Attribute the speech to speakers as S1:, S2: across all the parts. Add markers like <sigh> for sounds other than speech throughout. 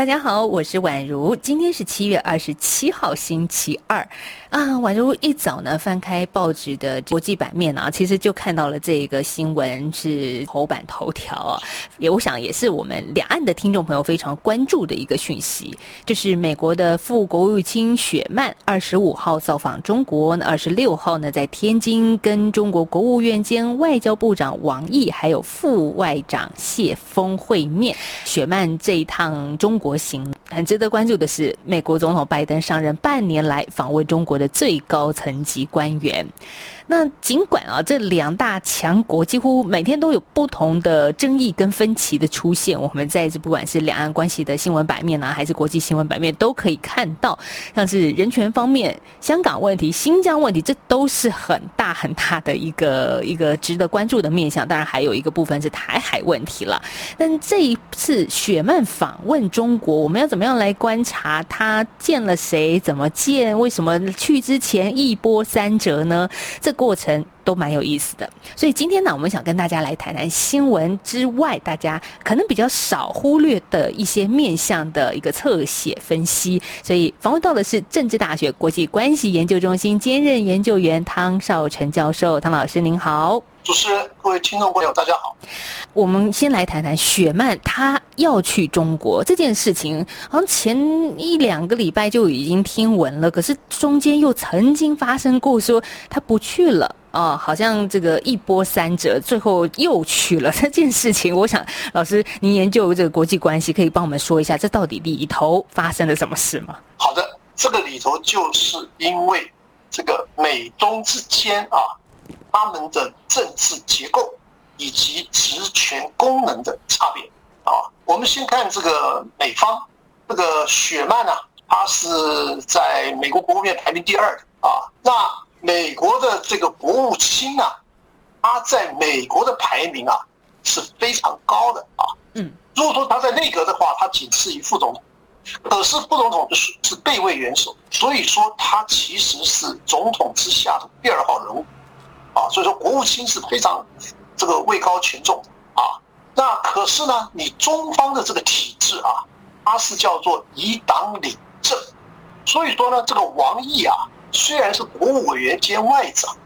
S1: 大家好，我是宛如，今天是七月二十七号，星期二。啊，宛如一早呢，翻开报纸的国际版面啊，其实就看到了这个新闻是头版头条啊，也我想也是我们两岸的听众朋友非常关注的一个讯息，就是美国的副国务卿雪曼二十五号造访中国，那二十六号呢在天津跟中国国务院兼外交部长王毅还有副外长谢锋会面。雪曼这一趟中国模型，很值得关注的是，美国总统拜登上任半年来访问中国的最高层级官员。那尽管啊，这两大强国几乎每天都有不同的争议跟分歧的出现，我们在这不管是两岸关系的新闻版面啊，还是国际新闻版面，都可以看到，像是人权方面、香港问题、新疆问题，这都是很大很大的一个一个值得关注的面向。当然，还有一个部分是台海问题了。但这一次雪曼访问中国，我们要怎么样来观察他见了谁？怎么见？为什么去之前一波三折呢？这过程都蛮有意思的，所以今天呢，我们想跟大家来谈谈新闻之外，大家可能比较少忽略的一些面向的一个侧写分析。所以访问到的是政治大学国际关系研究中心兼任研究员汤少成教授，汤老师您好。
S2: 主持人，各位听众朋友，大家好。
S1: 我们先来谈谈雪曼他要去中国这件事情，好像前一两个礼拜就已经听闻了，可是中间又曾经发生过说他不去了啊，好像这个一波三折，最后又去了这件事情。我想老师您研究这个国际关系，可以帮我们说一下，这到底里头发生了什么事吗？
S2: 好的，这个里头就是因为这个美中之间啊。他们的政治结构以及职权功能的差别啊，我们先看这个美方，这个雪曼啊，他是在美国国务院排名第二的啊。那美国的这个国务卿啊，他在美国的排名啊是非常高的啊。嗯，如果说他在内阁的话，他仅次于副总统，可是副总统是是备位元首，所以说他其实是总统之下的第二号人物。啊，所以说国务卿是非常这个位高权重啊。那可是呢，你中方的这个体制啊，它是叫做以党领政。所以说呢，这个王毅啊，虽然是国务委员兼外长，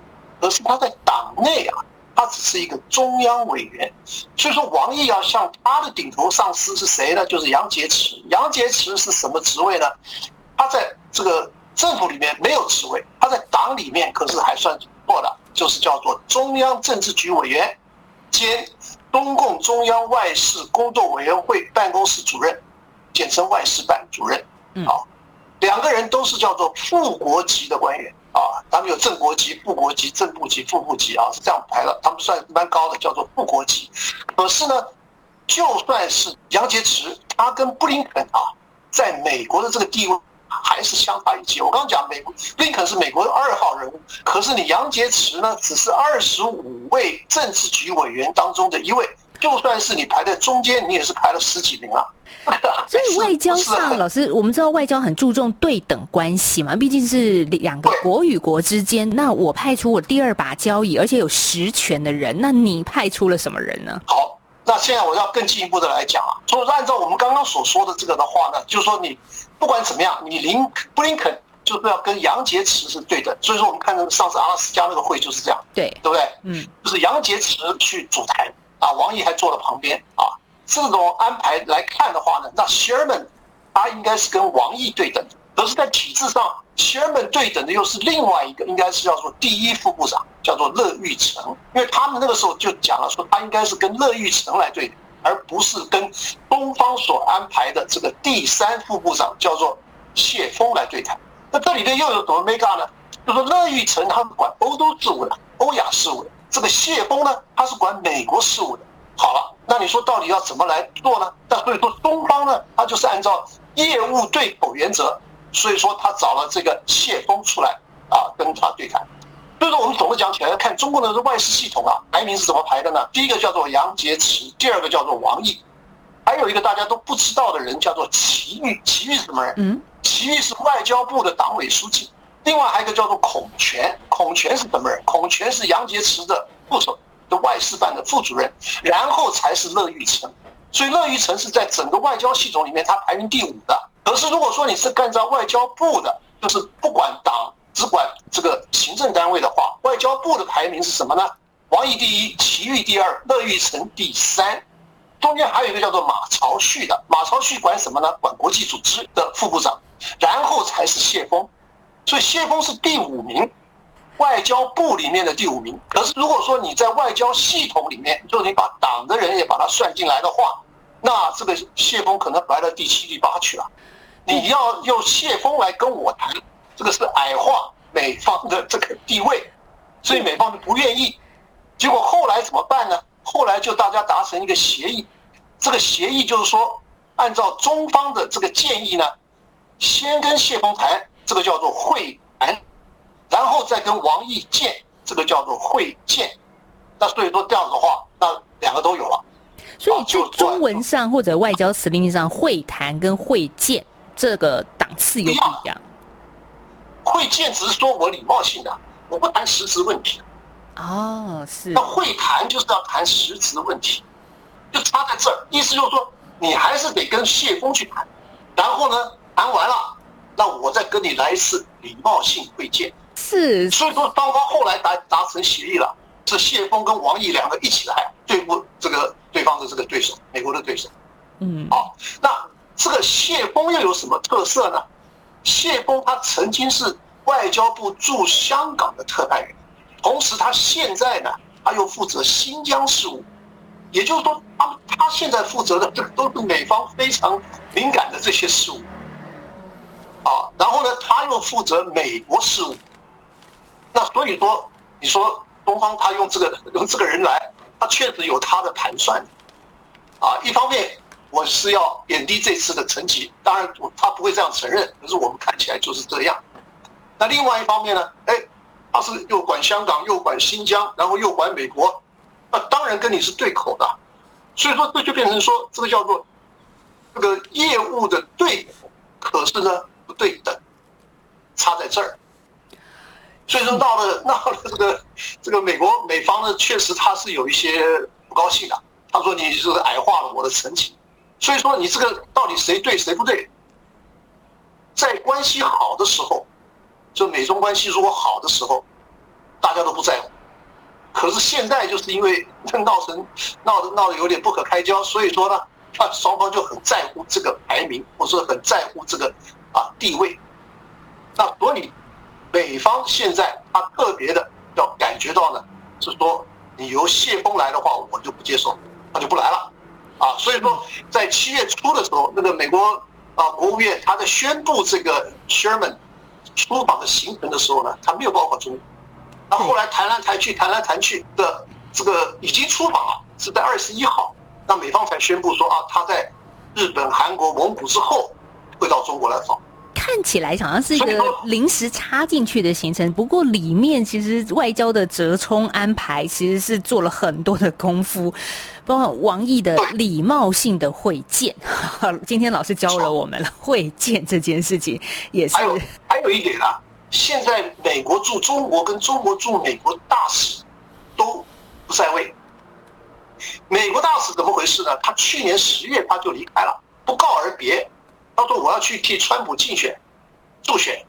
S2: 可是他在党内啊，他只是一个中央委员。所以说，王毅要向他的顶头上司是谁呢？就是杨洁篪。杨洁篪是什么职位呢？他在这个政府里面没有职位，他在党里面可是还算不错的。就是叫做中央政治局委员兼中共中央外事工作委员会办公室主任，简称外事办主任。啊，两个人都是叫做副国级的官员啊，他们有正国级、副国级、正部级、副部级啊，是这样排的。他们算蛮高的，叫做副国级。可是呢，就算是杨洁篪，他跟布林肯啊，在美国的这个地位。还是相差一级。我刚刚讲，美国林肯是美国的二号人物，可是你杨洁篪呢，只是二十五位政治局委员当中的一位。就算是你排在中间，你也是排了十几名啊。<laughs>
S1: 所以外交上，老师，我们知道外交很注重对等关系嘛，毕竟是两个国与国之间。那我派出我第二把交椅，而且有实权的人，那你派出了什么人呢？
S2: 好，那现在我要更进一步的来讲啊，说按照我们刚刚所说的这个的话呢，就是说你。不管怎么样，你林布林肯就是要跟杨洁篪是对等，所以说我们看那个上次阿拉斯加那个会就是这样，对对不对？嗯，就是杨洁篪去主台啊，王毅还坐在旁边啊，这种安排来看的话呢，那 Sherman 他应该是跟王毅对等，可是，在体制上 Sherman 对等的又是另外一个，应该是叫做第一副部长，叫做乐玉成，因为他们那个时候就讲了说他应该是跟乐玉成来对。而不是跟东方所安排的这个第三副部长叫做谢锋来对谈。那这里边又有什么 mega 呢？就说乐玉成他是管欧洲事务的、欧亚事务的，这个谢锋呢，他是管美国事务的。好了，那你说到底要怎么来做呢？那所以说东方呢，他就是按照业务对口原则，所以说他找了这个谢锋出来啊，跟他对谈。所以说，我们总的讲起来，要看中国的这外事系统啊，排名是怎么排的呢？第一个叫做杨洁篪，第二个叫做王毅。还有一个大家都不知道的人叫做祁煜，祁煜是什么人？
S1: 嗯，
S2: 祁煜是外交部的党委书记。另外还有一个叫做孔权，孔权是什么人？孔权是杨洁篪的副手的外事办的副主任，然后才是乐玉成。所以乐玉成是在整个外交系统里面他排名第五的。可是如果说你是干在外交部的，就是不管党只管这个行政单位的话，外交部的排名是什么呢？王毅第一，祁煜第二，乐玉成第三。中间还有一个叫做马朝旭的，马朝旭管什么呢？管国际组织的副部长，然后才是谢锋，所以谢锋是第五名，外交部里面的第五名。可是如果说你在外交系统里面，就你把党的人也把他算进来的话，那这个谢锋可能排到第七、第八去了。你要用谢锋来跟我谈，这个是矮化美方的这个地位，所以美方就不愿意。结果后来怎么办呢？后来就大家达成一个协议。这个协议就是说，按照中方的这个建议呢，先跟谢峰谈，这个叫做会谈，然后再跟王毅见，这个叫做会见。那所以说这样子的话，那两个都有了。
S1: 所以就中文上或者外交辞令上，会谈跟会见这个档次有不一样。
S2: 会见只是说我礼貌性的，我不谈实质问题。
S1: 哦，是。
S2: 那会谈就是要谈实质问题。就差在这儿，意思就是说，你还是得跟谢峰去谈，然后呢，谈完了，那我再跟你来一次礼貌性会见。
S1: 是，
S2: 所以说双方后来达达成协议了，是谢峰跟王毅两个一起来对付这个对方的这个对手，美国的对手。
S1: 嗯，
S2: 好，那这个谢峰又有什么特色呢？谢峰他曾经是外交部驻香港的特派员，同时他现在呢，他又负责新疆事务。也就是说，他他现在负责的这都是美方非常敏感的这些事务，啊，然后呢，他又负责美国事务，那所以说，你说东方他用这个用这个人来，他确实有他的盘算，啊，一方面我是要贬低这次的成绩，当然他不会这样承认，可是我们看起来就是这样。那另外一方面呢，哎，他是又管香港，又管新疆，然后又管美国。那当然跟你是对口的，所以说这就变成说这个叫做这个业务的对，可是呢不对等，差在这儿。所以说到了 <laughs> 到了这个这个美国美方呢，确实他是有一些不高兴的。他说你就是矮化了我的成绩，所以说你这个到底谁对谁不对？在关系好的时候，就美中关系如果好的时候，大家都不在乎。可是现在就是因为闹成 <laughs> 闹得闹得有点不可开交，所以说呢，啊 <laughs> 双方就很在乎这个排名，或者很在乎这个啊地位。那所以美方现在他特别的要感觉到呢，是说你由谢峰来的话，我就不接受，他就不来了，啊，所以说在七月初的时候，那个美国啊国务院他在宣布这个 Sherman 出访的行程的时候呢，他没有包括中国。那后来谈来谈去，谈来谈去的这个已经出访了，是在二十一号，那美方才宣布说啊，他在日本、韩国、蒙古之后会到中国来访。
S1: 看起来好像是一个临时插进去的行程，不过里面其实外交的折冲安排其实是做了很多的功夫，包括王毅的礼貌性的会见。<laughs> 今天老师教了我们了，会见这件事情也是。
S2: 还有还有一点啊。现在美国驻中国跟中国驻美国大使都不在位。美国大使怎么回事呢？他去年十月他就离开了，不告而别。他说我要去替川普竞选助选。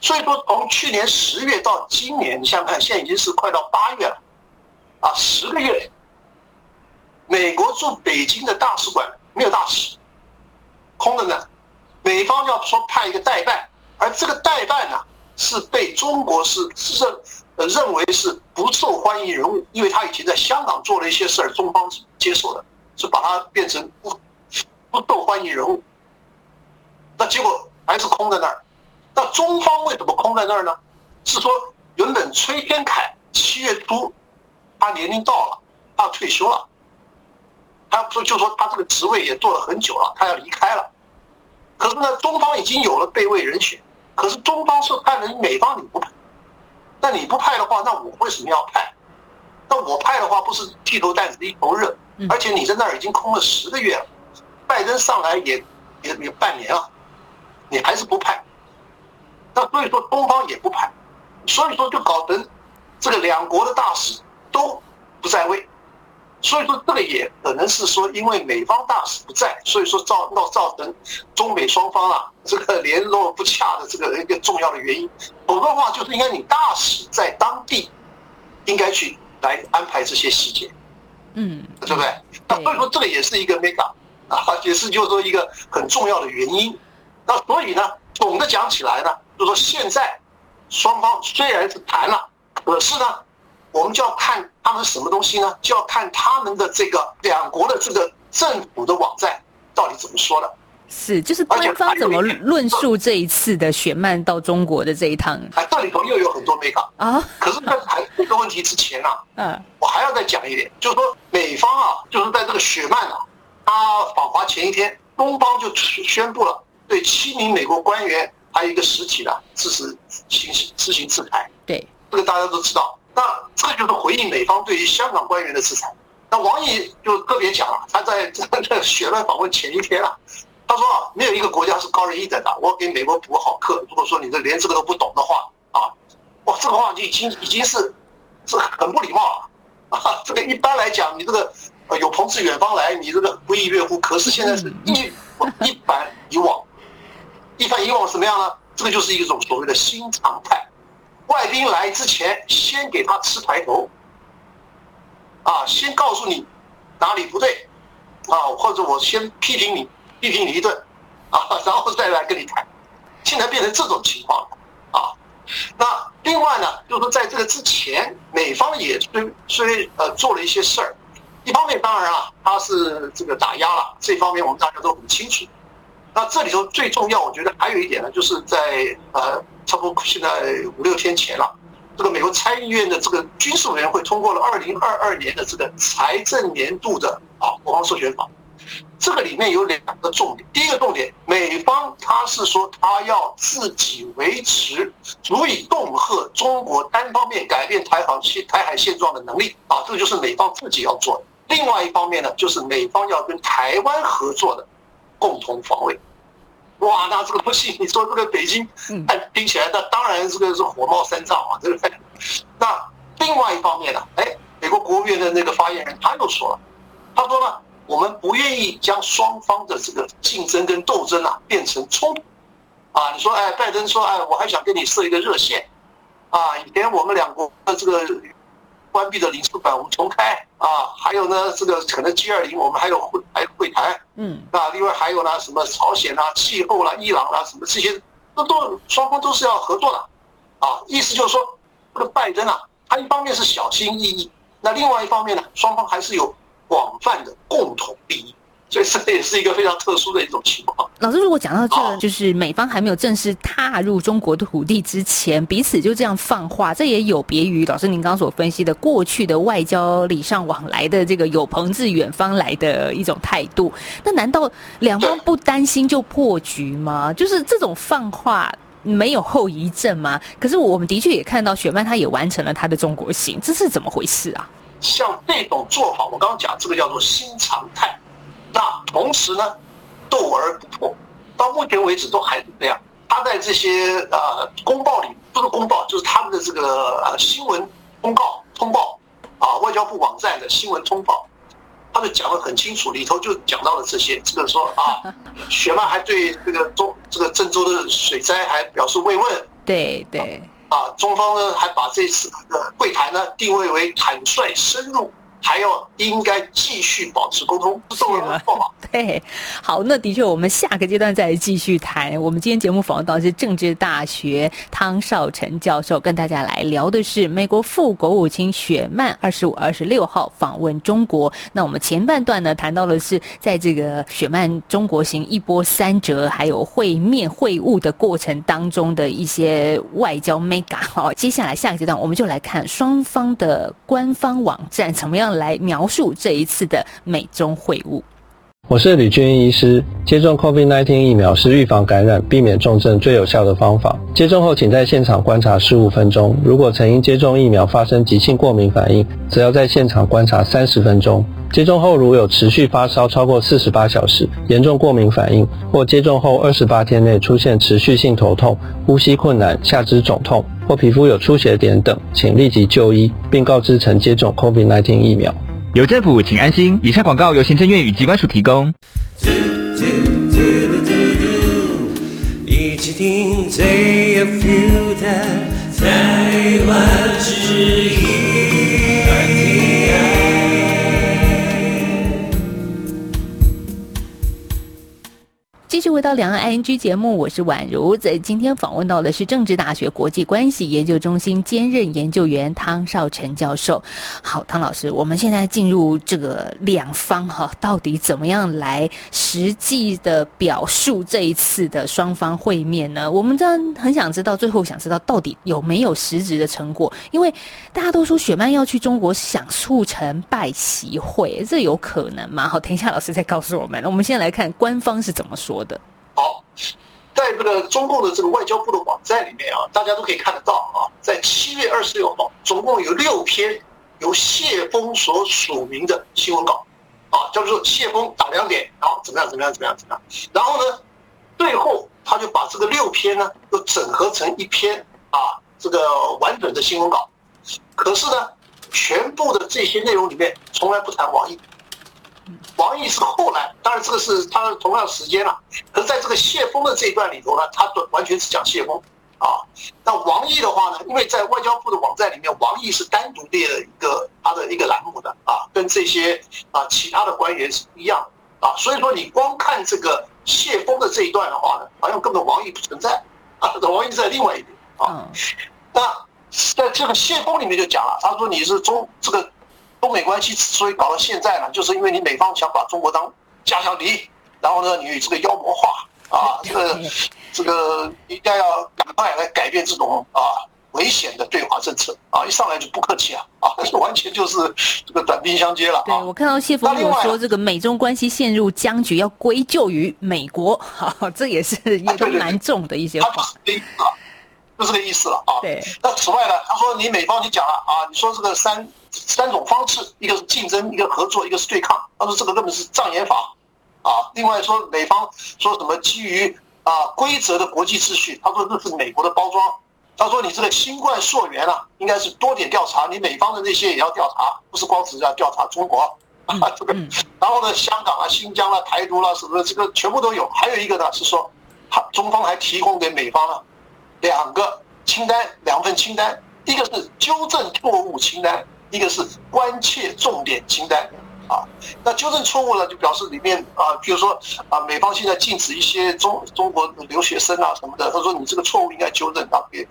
S2: 所以说从去年十月到今年，你想想看，现在已经是快到八月了，啊，十个月。美国驻北京的大使馆没有大使，空的呢。美方要说派一个代办。而这个代办呢，是被中国是认呃认为是不受欢迎人物，因为他以前在香港做了一些事儿，中方接受的，是把他变成不不受欢迎人物。那结果还是空在那儿。那中方为什么空在那儿呢？是说原本崔天凯七月初他年龄到了，他要退休了，他说就说他这个职位也做了很久了，他要离开了。可是呢，中方已经有了备位人选。可是中方是派人，美方你不派，那你不派的话，那我为什么要派？那我派的话不是剃头担子一头热，而且你在那儿已经空了十个月了，拜登上来也也也半年了，你还是不派，那所以说东方也不派，所以说就搞成这个两国的大使都不在位。所以说，这个也可能是说，因为美方大使不在，所以说造闹造成中美双方啊这个联络不洽的这个一个重要的原因。否则的话，就是应该你大使在当地，应该去来安排这些细节，嗯，对不对？那所以说，这个也是一个 make up 啊，也是就是说一个很重要的原因。那所以呢，总的讲起来呢，就是说现在双方虽然是谈了，可是呢。我们就要看他们什么东西呢？就要看他们的这个两国的这个政府的网站到底怎么说的。
S1: 是，就是官方怎么论述这一次的雪曼到中国的这一趟？
S2: 哎，这里头又有很多眉角啊。可是，在谈这个问题之前啊，嗯，<laughs> 我还要再讲一点，就是说美方啊，就是在这个雪曼啊，他访华前一天，东方就宣布了对七名美国官员还有一个实体的支持行执行制裁。对，这个大家都知道。那这个就是回应美方对于香港官员的制裁。那王毅就特别讲了，他在这个雪乱访问前一天啊，他说啊，没有一个国家是高人一等的。我给美国补好课，如果说你这连这个都不懂的话啊，哇，这个话就已经已经是是很不礼貌了啊。这个一般来讲，你这个有朋自远方来，你这个不亦乐乎。可是现在是一一反以往，一反以往什么样呢？这个就是一种所谓的新常态。外宾来之前，先给他吃排头，啊，先告诉你哪里不对，啊，或者我先批评你，批评你一顿，啊，然后再来跟你谈。现在变成这种情况了，啊，那另外呢，就是说在这个之前，美方也虽虽呃做了一些事儿，一方面当然啊，他是这个打压了，这方面我们大家都很清楚。那这里头最重要，我觉得还有一点呢，就是在呃。差不多现在五六天前了，这个美国参议院的这个军事委员会通过了二零二二年的这个财政年度的啊国防授权法，这个里面有两个重点。第一个重点，美方他是说他要自己维持足以恫吓中国单方面改变台海现台海现状的能力啊，这个就是美方自己要做的。另外一方面呢，就是美方要跟台湾合作的共同防卫。哇，那这个不行，你说这个北京，哎，听起来那当然这个是火冒三丈啊，对不对。那另外一方面呢，哎，美国国务院的那个发言人他又说了，他说呢，我们不愿意将双方的这个竞争跟斗争啊变成冲突。啊，你说哎，拜登说哎，我还想跟你设一个热线，啊，以前我们两国的这个。关闭的领事馆，我们重开啊！还有呢，这个可能 G 二零，我们还有会还有会谈，嗯，啊，另外还有呢，什么朝鲜啊、气候啦、伊朗啦，什么这些，都都双方都是要合作的，啊，意思就是说，这个拜登啊，他一方面是小心翼翼，那另外一方面呢，双方还是有广泛的共同利益。所以这也是一个非常特殊的一种情况。
S1: 老师，如果讲到这个，就是美方还没有正式踏入中国的土地之前，彼此就这样放话，这也有别于老师您刚刚所分析的过去的外交礼尚往来的这个有朋自远方来的一种态度。那难道两方不担心就破局吗？就是这种放话没有后遗症吗？可是我们的确也看到雪曼他也完成了他的中国行，这是怎么回事啊？
S2: 像这种做法，我刚刚讲这个叫做新常态。那同时呢，斗而不破，到目前为止都还是这样。他在这些呃公报里，不是公报，就是他们的这个呃新闻通告通报啊，外交部网站的新闻通报，他就讲得很清楚，里头就讲到了这些，这个说啊，<laughs> 雪曼还对这个中这个郑州的水灾还表示慰问，
S1: 对对，
S2: 啊，中方呢还把这次的会谈呢定位为坦率深入。还要应该继续保持沟通，是吗？<laughs>
S1: 对，好，那的确，我们下个阶段再继续谈。我们今天节目访问到的是政治大学汤绍成教授，跟大家来聊的是美国副国务卿雪曼二十五、二十六号访问中国。那我们前半段呢，谈到的是在这个雪曼中国行一波三折，还有会面会晤的过程当中的一些外交 mega。好，接下来下个阶段，我们就来看双方的官方网站怎么样来描述这一次的美中会晤。
S3: 我是吕军医师。接种 COVID-19 疫苗是预防感染、避免重症最有效的方法。接种后，请在现场观察十五分钟。如果曾因接种疫苗发生急性过敏反应，则要在现场观察三十分钟。接种后如有持续发烧超过四十八小时、严重过敏反应，或接种后二十八天内出现持续性头痛、呼吸困难、下肢肿痛或皮肤有出血点等，请立即就医，并告知曾接种 COVID-19 疫苗。
S4: 有政府，请安心。以上广告由行政院与机关署提供。
S1: 继续回到两岸 ING 节目，我是宛如。在今天访问到的是政治大学国际关系研究中心兼任研究员汤绍成教授。好，汤老师，我们现在进入这个两方哈，到底怎么样来实际的表述这一次的双方会面呢？我们真的很想知道，最后想知道到底有没有实质的成果？因为大家都说雪曼要去中国想促成拜习会，这有可能吗？好，等一下老师再告诉我们。我们先来看官方是怎么说的。
S2: 好，在这个中共的这个外交部的网站里面啊，大家都可以看得到啊，在七月二十六号，总共有六篇由谢峰所署名的新闻稿，啊，叫做谢峰打两点，然后怎么样怎么样怎么样怎么样，然后呢，最后他就把这个六篇呢都整合成一篇啊，这个完整的新闻稿，可是呢，全部的这些内容里面从来不谈王毅。王毅是后来，当然这个是他同样时间了。可是在这个谢峰的这一段里头呢，他完全是讲谢峰啊。那王毅的话呢，因为在外交部的网站里面，王毅是单独列了一个他的一个栏目的啊，跟这些啊其他的官员是不一样啊。所以说你光看这个谢峰的这一段的话呢，好像根本王毅不存在啊，<laughs> 王毅在另外一边啊。那在这个谢峰里面就讲了，他说你是中这个。中美关系之所以搞到现在呢，就是因为你美方想把中国当假想敌，然后呢，你这个妖魔化啊，<laughs> 这个这个应该要赶快来改变这种啊危险的对华政策啊，一上来就不客气啊啊，<laughs> 完全就是这个短兵相接了。
S1: 对，我看到谢峰有说，这个美中关系陷入僵局，要归咎于美国，哈哈，这也是也都蛮重的一些话。
S2: 就这个意思了啊。对。那此外呢，他说你美方你讲了啊，你说这个三三种方式，一个是竞争，一个合作，一个是对抗。他说这个根本是障眼法啊。另外说美方说什么基于啊规则的国际秩序，他说这是美国的包装。他说你这个新冠溯源啊，应该是多点调查，你美方的那些也要调查，不是光只要调查中国啊这个。然后呢，香港啊、新疆啊、台独啦、啊、什么的，这个全部都有。还有一个呢是说，他中方还提供给美方了。两个清单，两份清单，一个是纠正错误清单，一个是关切重点清单。啊，那纠正错误呢，就表示里面啊，比如说啊，美方现在禁止一些中中国留学生啊什么的，他说你这个错误应该纠正啊，给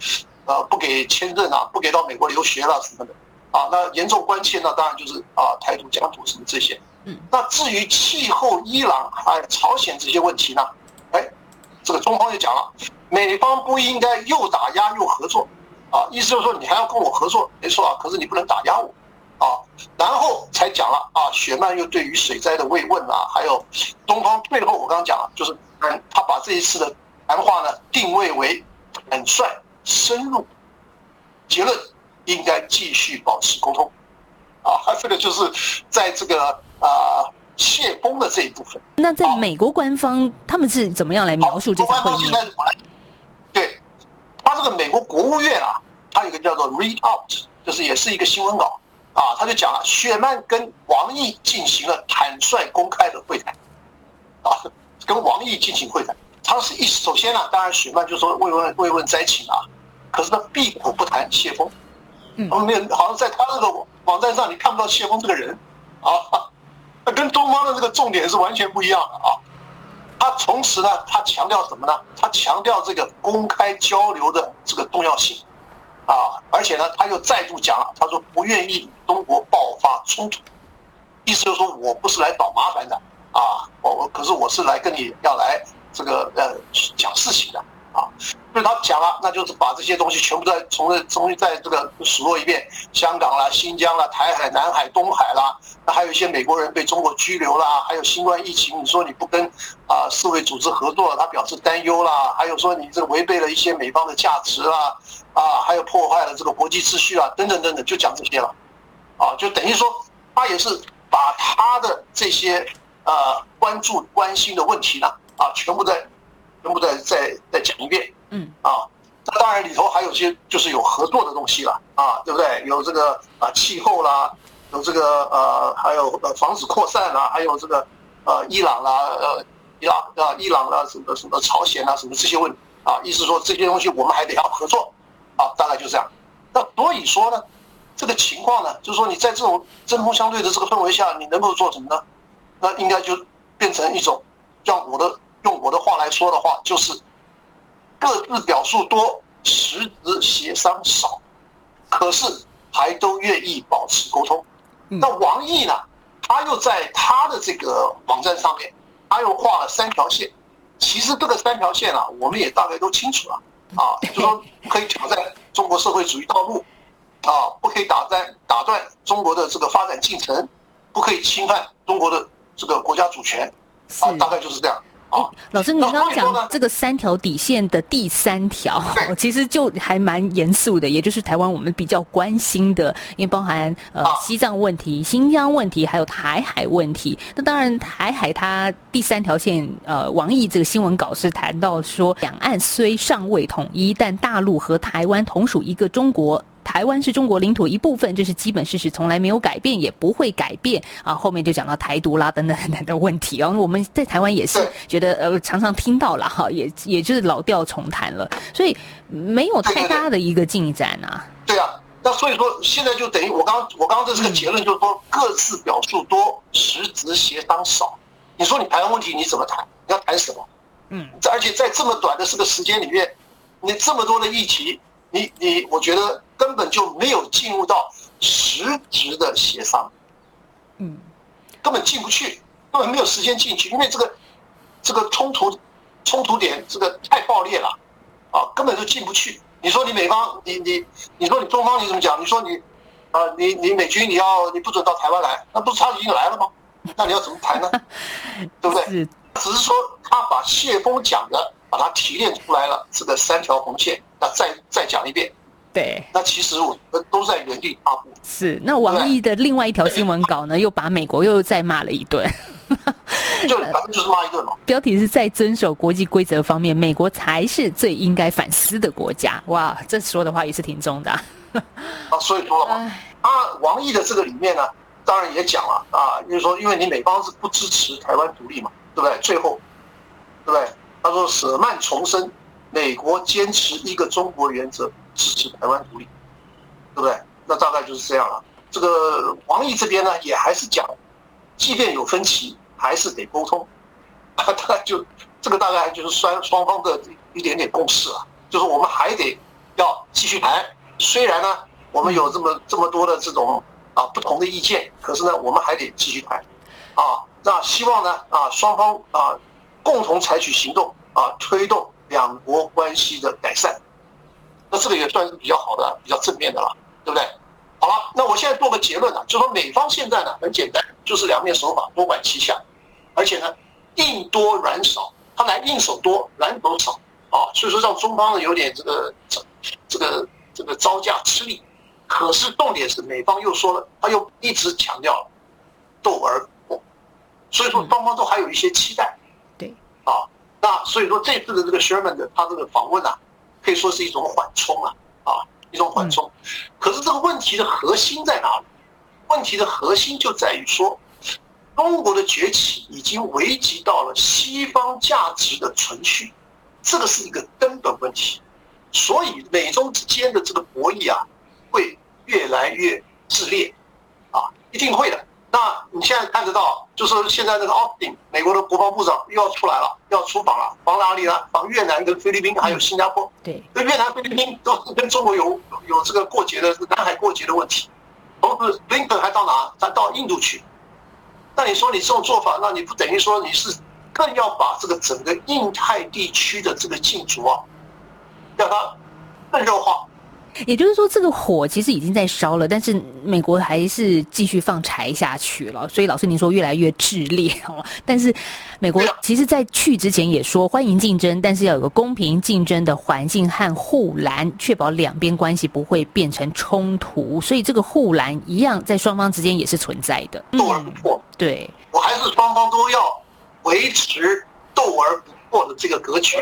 S2: 呃不给签证啊，不给到美国留学了什么的。啊，那严重关切呢，当然就是啊，台独、疆土什么这些。嗯，那至于气候、伊朗还有朝鲜这些问题呢，哎，这个中方就讲了。美方不应该又打压又合作，啊，意思就是说你还要跟我合作，没错啊，可是你不能打压我，啊，然后才讲了啊，雪曼又对于水灾的慰问啊，还有东方最后我刚刚讲了，就是嗯，他把这一次的谈话呢定位为坦率深入，结论应该继续保持沟通，啊，<laughs> 这个就是在这个啊。谢峰的这一部分，
S1: 那在美国官方他们是怎么样来描述这次会议？
S2: 对，他这个美国国务院啊，他有一个叫做 read out，就是也是一个新闻稿啊，他就讲了，雪曼跟王毅进行了坦率公开的会谈，啊，跟王毅进行会谈，他是一首先呢、啊，当然雪曼就说慰问慰问灾情啊，可是他闭口不谈谢峰，嗯，没有，好像在他那个网站上你看不到谢峰这个人。啊。那跟东方的这个重点是完全不一样的啊！他同时呢，他强调什么呢？他强调这个公开交流的这个重要性啊！而且呢，他又再度讲了，他说不愿意与中国爆发冲突，意思就是说我不是来找麻烦的啊！我我可是我是来跟你要来这个呃讲事情的啊。所以他讲了，那就是把这些东西全部再重新重新再这个数落一遍，香港啦、新疆啦、台海、南海、东海啦，那还有一些美国人被中国拘留啦，还有新冠疫情，你说你不跟啊世卫组织合作，他表示担忧啦，还有说你这违背了一些美方的价值啦，啊，还有破坏了这个国际秩序啊，等等等等，就讲这些了，啊，就等于说他也是把他的这些呃关注关心的问题呢，啊，全部在全部再再再讲一遍。嗯啊，那当然里头还有些就是有合作的东西了啊，对不对？有这个啊气候啦，有这个呃还有呃防止扩散啦，还有这个呃伊朗啦呃伊朗啊伊朗啦什么什么朝鲜啊什么这些问题啊，意思说这些东西我们还得要合作啊，大概就这样。那所以说呢，这个情况呢，就是说你在这种针锋相对的这个氛围下，你能够做什么呢？那应该就变成一种，让我的用我的话来说的话，就是。各自表述多，实质协商少，可是还都愿意保持沟通。那王毅呢？他又在他的这个网站上面，他又画了三条线。其实这个三条线啊，我们也大概都清楚了啊，就说可以挑战中国社会主义道路，啊，不可以打断打断中国的这个发展进程，不可以侵犯中国的这个国家主权，啊，大概就是这样。
S1: 哎，老师，你刚刚讲这个三条底线的第三条，其实就还蛮严肃的，也就是台湾我们比较关心的，因为包含呃西藏问题、新疆问题，还有台海问题。那当然，台海它第三条线，呃，王毅这个新闻稿是谈到说，两岸虽尚未统一，但大陆和台湾同属一个中国。台湾是中国领土一部分，这是基本事实，从来没有改变，也不会改变啊。后面就讲到台独啦等等等等的问题啊。我们在台湾也是觉得呃常常听到了哈，也也就是老调重弹了，所以没有太大的一个进展啊。
S2: 对啊，那所以说现在就等于我刚我刚刚这是个结论，就是说各自表述多，实质协商少。你说你台湾问题你怎么谈？你要谈什么？嗯，而且在这么短的这个时间里面，你这么多的议题，你你我觉得。根本就没有进入到实质的协商，嗯，根本进不去，根本没有时间进去，因为这个这个冲突冲突点这个太爆裂了，啊，根本就进不去。你说你美方，你你你说你中方你怎么讲？你说你啊，你你美军你要你不准到台湾来，那不是他已经来了吗？那你要怎么谈呢？<laughs> 对不对？只是说他把谢峰讲的把它提炼出来了，这个三条红线，那再再讲一遍。
S1: 对，
S2: 那其实我们都在原地踏步。
S1: 是，那王毅的另外一条新闻稿呢，又把美国又再骂了一顿。<laughs>
S2: 就反正就是骂一顿嘛。<laughs>
S1: 标题是在遵守国际规则方面，美国才是最应该反思的国家。哇，这说的话也是挺重的。<laughs>
S2: 啊，所以说了嘛，啊王毅的这个里面呢，当然也讲了啊，就是说，因为你美方是不支持台湾独立嘛，对不对？最后，对不对？他说舍曼重申，美国坚持一个中国原则。支持台湾独立，对不对？那大概就是这样了。这个王毅这边呢，也还是讲，即便有分歧，还是得沟通。大概就这个大概就是双双方的一点点共识啊，就是我们还得要继续谈。虽然呢，我们有这么这么多的这种啊不同的意见，可是呢，我们还得继续谈。啊，那希望呢啊双方啊共同采取行动啊，推动两国关系的改善。那这个也算是比较好的、比较正面的了，对不对？好了，那我现在做个结论呢，就说美方现在呢很简单，就是两面手法多管齐下，而且呢硬多软少，他来硬手多，软手少啊，所以说让中方呢有点这个这这个这个招架吃力。可是重点是美方又说了，他又一直强调了斗而不破，所以说双方都还有一些期待。
S1: 对
S2: 啊，那所以说这次的这个 Sherman 的他这个访问啊。可以说是一种缓冲啊，啊，一种缓冲。可是这个问题的核心在哪里？问题的核心就在于说，中国的崛起已经危及到了西方价值的存续，这个是一个根本问题。所以美中之间的这个博弈啊，会越来越炽烈，啊，一定会的。那你现在看得到，就是现在那个奥斯汀，美国的国防部长又要出来了，要出访了，访哪里呢？访越南、跟菲律宾，还有新加坡。
S1: 对，
S2: 那越南、菲律宾都是跟中国有有这个过节的南海过节的问题。同时，布林肯还到哪？他到印度去。那你说你这种做法，那你不等于说你是更要把这个整个印太地区的这个禁足啊，让它更热化。
S1: 也就是说，这个火其实已经在烧了，但是美国还是继续放柴下去了。所以，老师您说越来越炽烈哦。但是，美国其实在去之前也说欢迎竞争，但是要有个公平竞争的环境和护栏，确保两边关系不会变成冲突。所以，这个护栏一样在双方之间也是存在的。
S2: 斗而不破，
S1: 对，
S2: 我还是双方都要维持斗而不破的这个格局。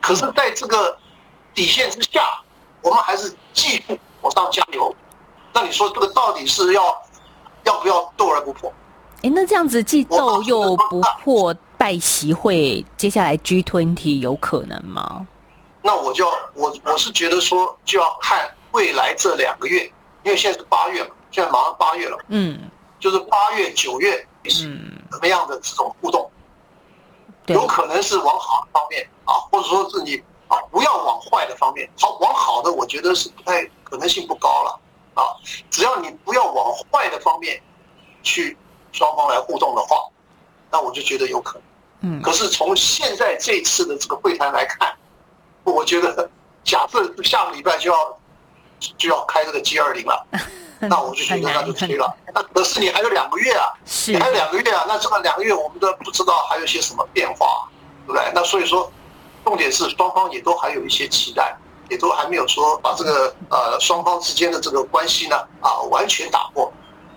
S2: 可是，在这个底线之下。我们还是继续往上加油。那你说这个到底是要要不要斗而不破？
S1: 哎，那这样子既斗又不破，拜席会接下来 G twenty 有可能吗？
S2: 那我就要我我是觉得说就要看未来这两个月，因为现在是八月嘛，现在马上八月了，嗯，就是八月九月是怎么样的这种互动，有可能是往好的方面啊，或者说是你。啊，不要往坏的方面，好，往好的，我觉得是不太可能性不高了啊。只要你不要往坏的方面去双方来互动的话，那我就觉得有可能。嗯。可是从现在这次的这个会谈来看，我觉得假设下个礼拜就要就要开这个 G 二零了，<laughs> 那我就觉得那就吹了。那可是你还有两个月啊，你还有两个月啊，那这个两个月我们都不知道还有些什么变化，对不对？那所以说。重点是双方也都还有一些期待，也都还没有说把这个呃双方之间的这个关系呢啊完全打破，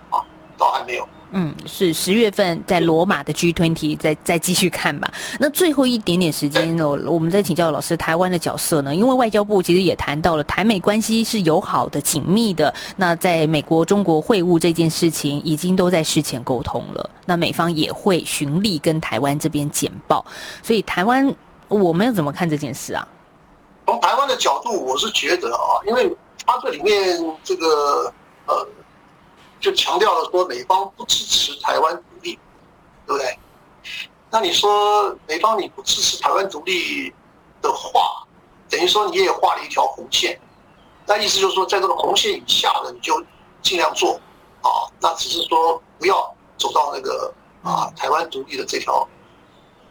S2: 啊，倒还没有。
S1: 嗯，是十月份在罗马的 G20 再再继续看吧。那最后一点点时间呢，我们再请教老师台湾的角色呢？因为外交部其实也谈到了台美关系是友好的、紧密的。那在美国中国会晤这件事情，已经都在事前沟通了。那美方也会循例跟台湾这边简报，所以台湾。我们要怎么看这件事啊？
S2: 从台湾的角度，我是觉得啊，因为他这里面这个呃，就强调了说美方不支持台湾独立，对不对？那你说美方你不支持台湾独立的话，等于说你也画了一条红线，那意思就是说，在这个红线以下的你就尽量做啊，那只是说不要走到那个啊台湾独立的这条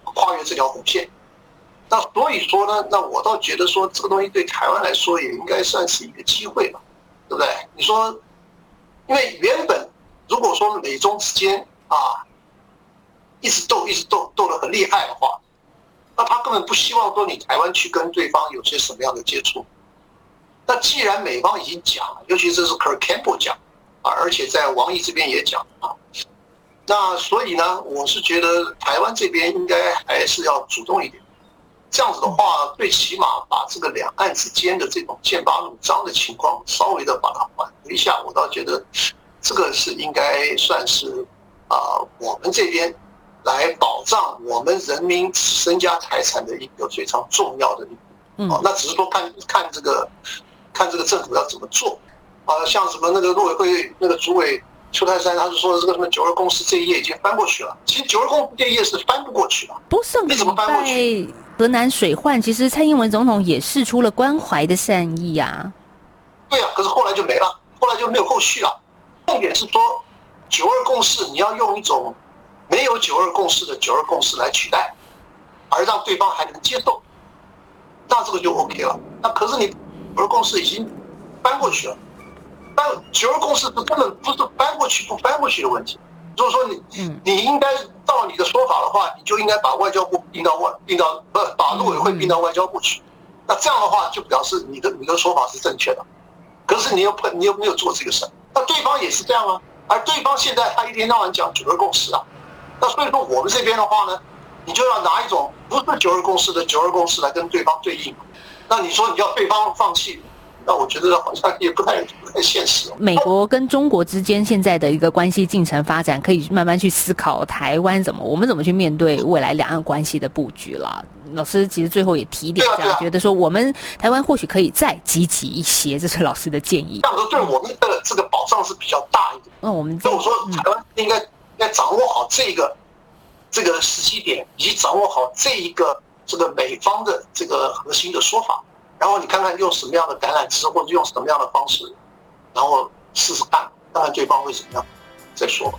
S2: 跨越这条红线。那所以说呢，那我倒觉得说这个东西对台湾来说也应该算是一个机会吧，对不对？你说，因为原本如果说美中之间啊一直斗一直斗斗得很厉害的话，那他根本不希望说你台湾去跟对方有些什么样的接触。那既然美方已经讲了，尤其这是 Kurt Campbell 讲啊，而且在王毅这边也讲啊，那所以呢，我是觉得台湾这边应该还是要主动一点。这样子的话，最起码把这个两岸之间的这种剑拔弩张的情况稍微的把它缓和一下，我倒觉得这个是应该算是啊，我们这边来保障我们人民身家财产的一个非常重要的一步。哦，那只是说看看这个看这个政府要怎么做啊，像什么那个陆委会那个主委邱泰山，他是说这个什么九二共识这一页已经翻过去了，其实九二共识这一页是翻不过去的，
S1: 不是
S2: 你怎么翻过去？
S1: 河南水患，其实蔡英文总统也释出了关怀的善意啊。
S2: 对啊，可是后来就没了，后来就没有后续了。重点是说，九二共识你要用一种没有九二共识的九二共识来取代，而让对方还能接受，那这个就 OK 了。那可是你九二共识已经搬过去了，但九二共识是根本不是搬过去不搬过去的问题。就是说你，你应该照你的说法的话，你就应该把外交部并到外并到不把陆委会并到外交部去。那这样的话就表示你的你的说法是正确的，可是你又不你又没有做这个事，那对方也是这样啊。而对方现在他一天到晚讲九二共识啊，那所以说我们这边的话呢，你就要拿一种不是九二共识的九二共识来跟对方对应。那你说你要对方放弃？那我觉得好像也不太不太现实。
S1: 美国跟中国之间现在的一个关系进程发展，可以慢慢去思考台湾怎么，我们怎么去面对未来两岸关系的布局了。老师其实最后也提点这样，觉得说我们台湾或许可以再积极一些，这是老师的建议。
S2: 这样子对我们的这个保障是比较大一点。
S1: 那我们
S2: 所以我说台湾应该应该掌握好这个这个时机点，以及掌握好这一个这个美方的这个核心的说法。然后你看看用什么样的橄榄枝，或者用什么样的方式，然后试试看，看看对方会怎么样，再说。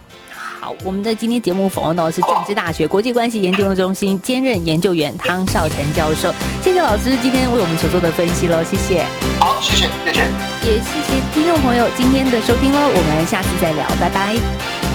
S1: 好，我们的今天节目访问到的是政治大学国际关系研究中心兼任研究员汤绍成教授。谢谢老师今天为我们所做的分析喽，谢谢。
S2: 好，谢谢，谢谢。
S1: 也谢谢听众朋友今天的收听喽，我们下次再聊，拜拜。